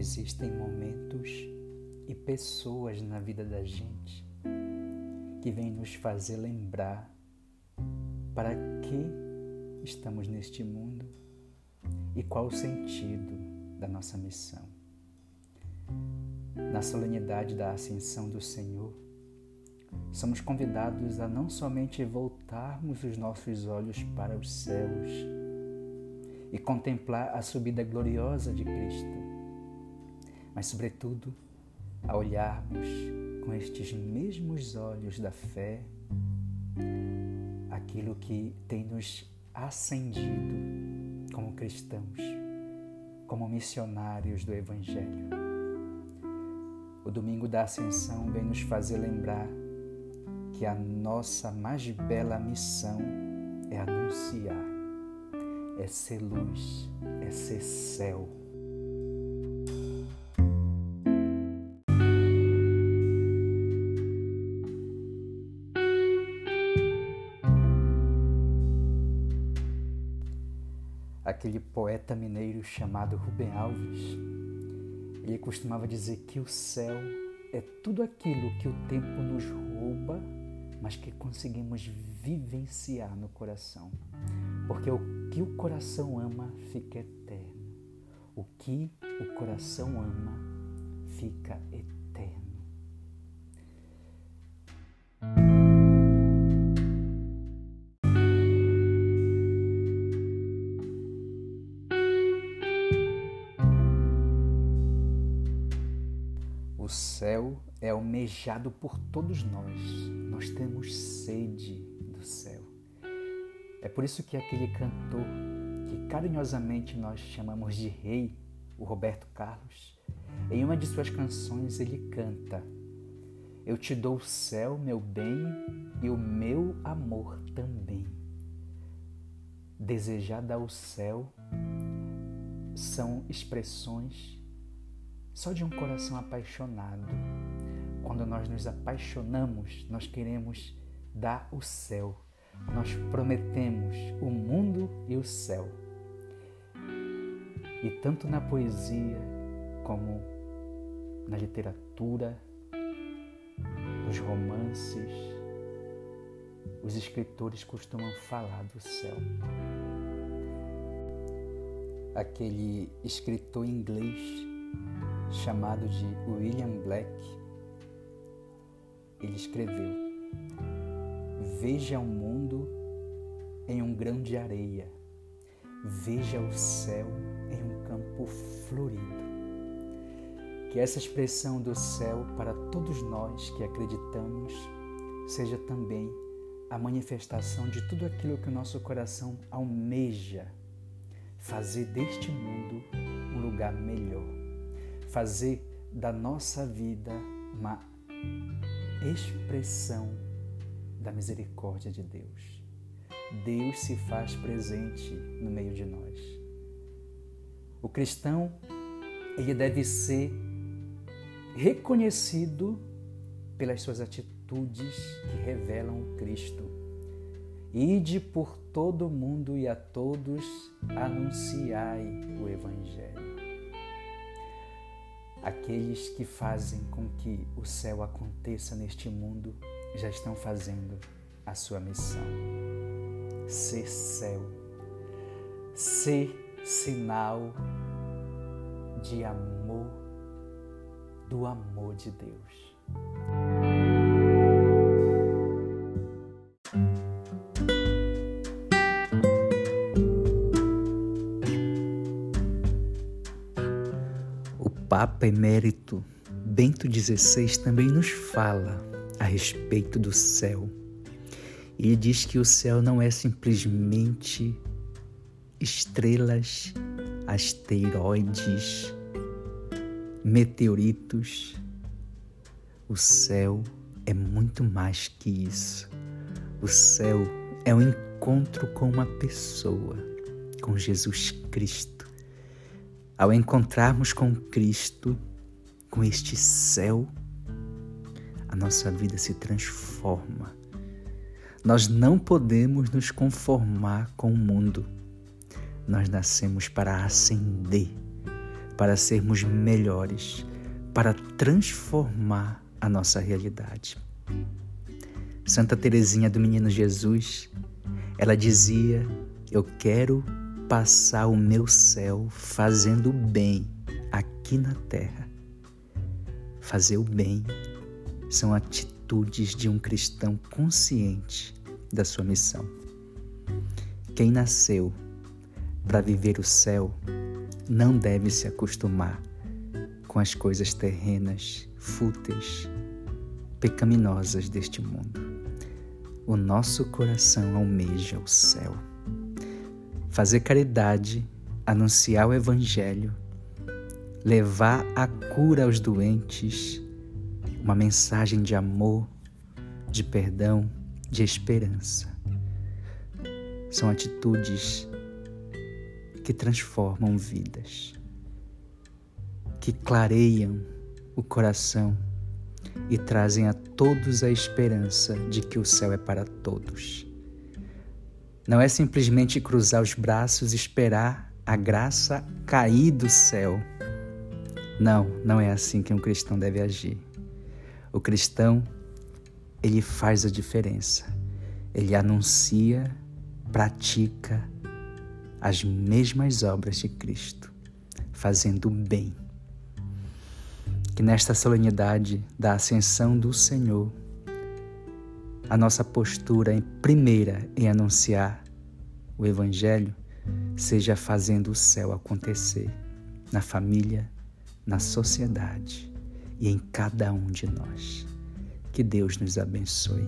Existem momentos e pessoas na vida da gente que vêm nos fazer lembrar para que estamos neste mundo e qual o sentido da nossa missão. Na solenidade da Ascensão do Senhor, somos convidados a não somente voltarmos os nossos olhos para os céus e contemplar a subida gloriosa de Cristo, mas, sobretudo, a olharmos com estes mesmos olhos da fé aquilo que tem nos acendido como cristãos, como missionários do Evangelho. O domingo da Ascensão vem nos fazer lembrar que a nossa mais bela missão é anunciar, é ser luz, é ser céu. Aquele poeta mineiro chamado Rubem Alves, ele costumava dizer que o céu é tudo aquilo que o tempo nos rouba, mas que conseguimos vivenciar no coração. Porque o que o coração ama fica eterno. O que o coração ama fica eterno. Céu é almejado por todos nós. Nós temos sede do céu. É por isso que aquele cantor que carinhosamente nós chamamos de rei, o Roberto Carlos, em uma de suas canções ele canta: Eu te dou o céu, meu bem, e o meu amor também. Desejada ao céu são expressões só de um coração apaixonado. Quando nós nos apaixonamos, nós queremos dar o céu. Nós prometemos o mundo e o céu. E tanto na poesia como na literatura, nos romances, os escritores costumam falar do céu. Aquele escritor inglês chamado de William Black, ele escreveu: Veja o mundo em um grão de areia, veja o céu em um campo florido. Que essa expressão do céu para todos nós que acreditamos seja também a manifestação de tudo aquilo que o nosso coração almeja fazer deste mundo um lugar melhor fazer da nossa vida uma expressão da misericórdia de Deus. Deus se faz presente no meio de nós. O cristão, ele deve ser reconhecido pelas suas atitudes que revelam Cristo. Ide por todo o mundo e a todos anunciai o Evangelho. Aqueles que fazem com que o céu aconteça neste mundo já estão fazendo a sua missão. Ser céu, ser sinal de amor, do amor de Deus. Papa Emérito Bento XVI também nos fala a respeito do céu. Ele diz que o céu não é simplesmente estrelas, asteroides, meteoritos. O céu é muito mais que isso. O céu é um encontro com uma pessoa, com Jesus Cristo ao encontrarmos com Cristo, com este céu, a nossa vida se transforma. Nós não podemos nos conformar com o mundo. Nós nascemos para ascender, para sermos melhores, para transformar a nossa realidade. Santa Teresinha do Menino Jesus, ela dizia: "Eu quero passar o meu céu fazendo bem aqui na terra". Fazer o bem são atitudes de um cristão consciente da sua missão. Quem nasceu para viver o céu não deve se acostumar com as coisas terrenas, fúteis, pecaminosas deste mundo. O nosso coração almeja o céu. Fazer caridade, anunciar o Evangelho, levar a cura aos doentes, uma mensagem de amor, de perdão, de esperança. São atitudes que transformam vidas, que clareiam o coração e trazem a todos a esperança de que o céu é para todos. Não é simplesmente cruzar os braços e esperar a graça cair do céu. Não, não é assim que um cristão deve agir. O cristão, ele faz a diferença. Ele anuncia, pratica, as mesmas obras de Cristo, fazendo o bem. Que nesta solenidade da ascensão do Senhor, a nossa postura em primeira em anunciar o Evangelho seja fazendo o céu acontecer na família, na sociedade e em cada um de nós. Que Deus nos abençoe.